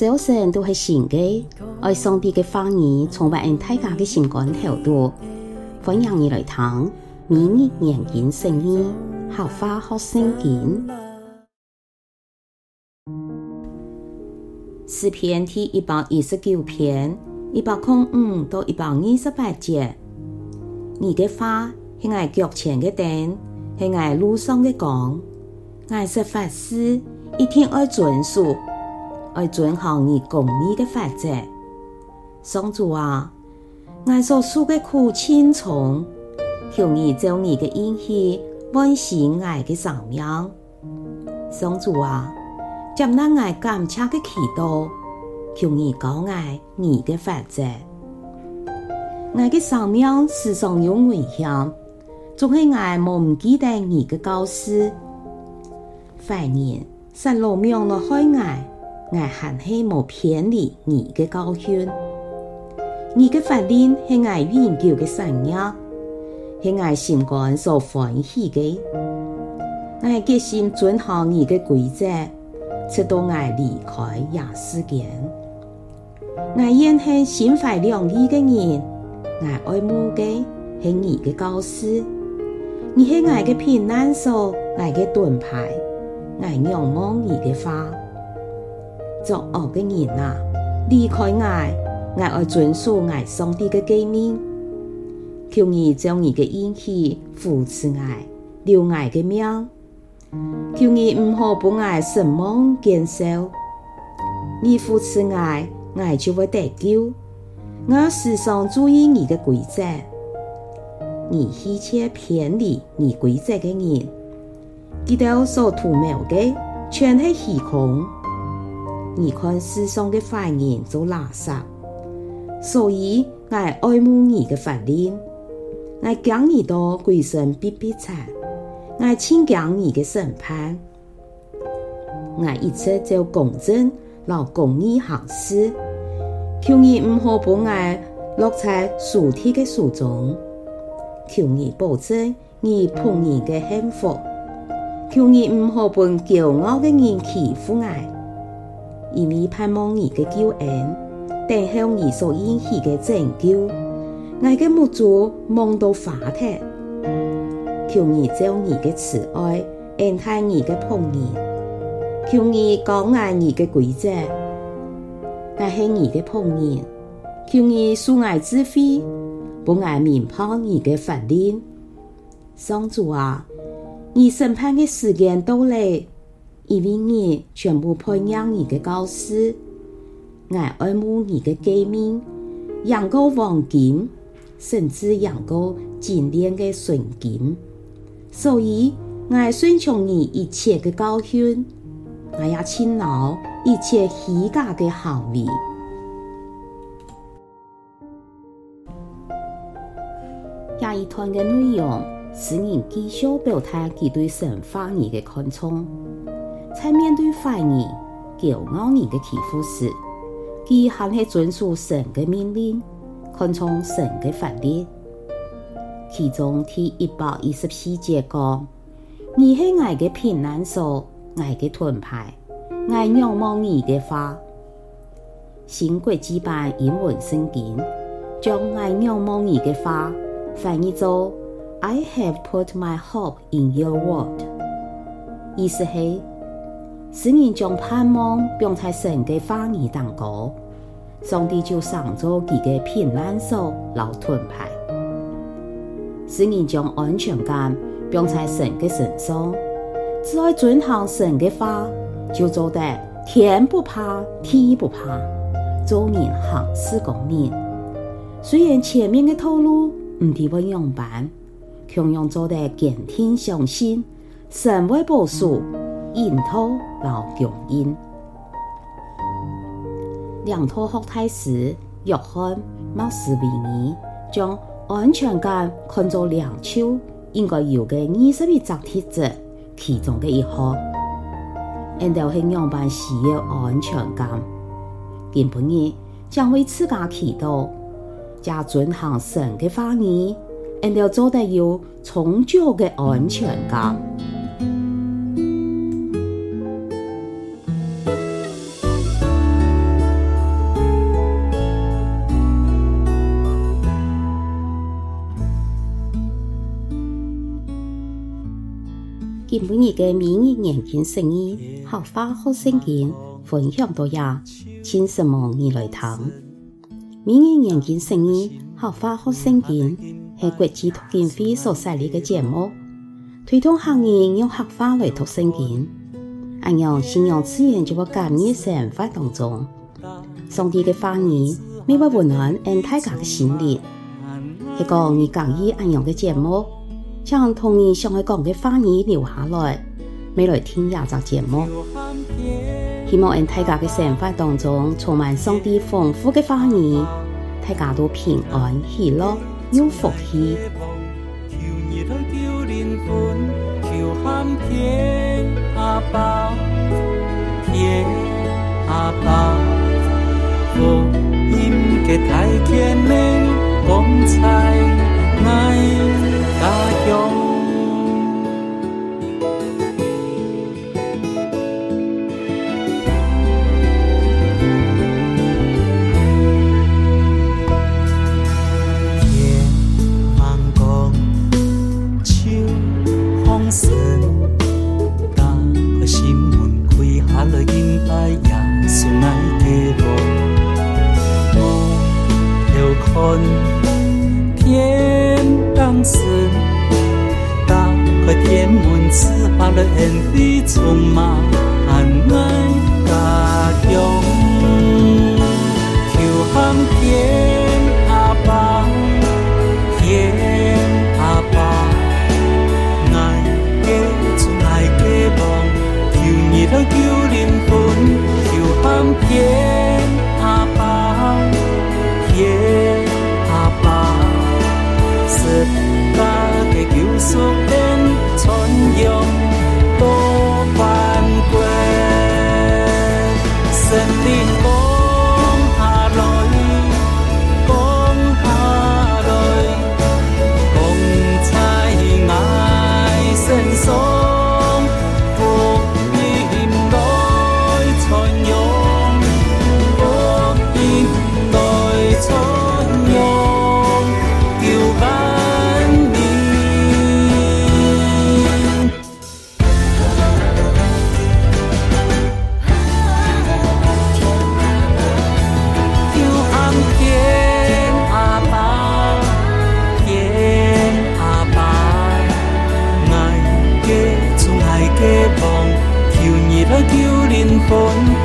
早晨都是新的，爱上帝的话语充满大家的心肝头度，欢迎你来听每日研经圣经，好花好圣经。诗篇第一百二十九篇一百零五到一百二十八节，你的花是我脚前的灯，是我路上的光，我是法师一定爱遵守。爱遵行你公义的法则，上主啊，我所受的苦千重，求你将你的恩许，温习我的生命。上主啊，接纳我感谢的祈祷，求你教我你的法则。我的生命时常有危险，总是我忘记得你的教示，怀念神罗命了害我。我还是没偏离你的教训，你的法令是我永久的产业，是我心肝所欢喜的。我决心遵行你的规则，直到我离开人世间。我愿是心怀良意的人，我爱慕的是你的教示，你是我的避难所，我的盾牌，我仰望你的话。作恶的人啊，离开我！我爱遵守我上帝的诫命，求你将你的应许扶持我，留我的命。求你唔好把我失望减少，你扶持我，我就会得救。我时常注意你的规则，你弃却偏离你规则的人，佢哋所图谋的全系虚空。你看世上的坏人做垃圾，所以我爱慕你的法令，我讲你到鬼神必必惨，我亲讲你的审判，我一切就公正老公义行事，求你唔好把我落在属天的书中，求你保证你仆人的幸福，求你唔好把骄傲的人欺负我。因为盼望你的救恩，等候你所应许的拯救，我的目珠望到发脱，求你照你的慈爱恩待你的仆人，求你讲爱你的规则，我是你的仆人，求你赐我智慧，不爱明白你的法令。上主啊，你审判的时间到了。因为你全部培养你的教示，我爱慕你的革命，养过黄金，甚至养过精炼的纯金，所以我顺从你一切的教训，我也勤劳一切虚假的行为。下一段的内容是人继续表达其对神话语的看重。在面对坏人、骄傲人的欺负时，佢还是遵守神的命令，看重神的法律。其中第一百一十四节讲：你是我的避难所，我的盾牌，爱仰望你的话。新国际版英文圣经将爱仰望你的话翻译做：I have put my hope in your word，意思是。使人将盼望放在神的话语当中，上帝就上做佢嘅避难所、老盾牌；使人将安全感放在神嘅身上，只要遵行神嘅话，就做得天不怕地不怕，做人行事公明。虽然前面嘅道路唔系会样板，同样做得坚定相信神会保守。引导老供应，两套学太时约翰麦斯韦尼将安全感看作两手应该有嘅二十一种特质其中嘅一项。人都系样板需要安全感，今晡日将为自家祈祷，加准行神嘅话语，人都做得有充足嘅安全感。今每日嘅每日研经释义，客话学圣经，分享到呀，请什么你来听？每日研经释义，客话学圣经，系国际读经会所设立嘅节目，推动行业用客话来读圣经，按样信仰自然就会感染生活当中。上帝嘅话语，每晚温暖俺大家嘅心灵，系个你讲义按样嘅节目。将同伊上去讲嘅花语留下来，未来听廿集节目。希望人大家嘅生活当中充满上帝丰富嘅花语，大家都平安、喜乐、有福气。阿爸，阿爸，我应该再，爱。天当时打开天门，赐罢了人的匆忙，爱家乡。求喊天阿爸，天阿爸，爱家祖爱家望，求你来求。Bốn.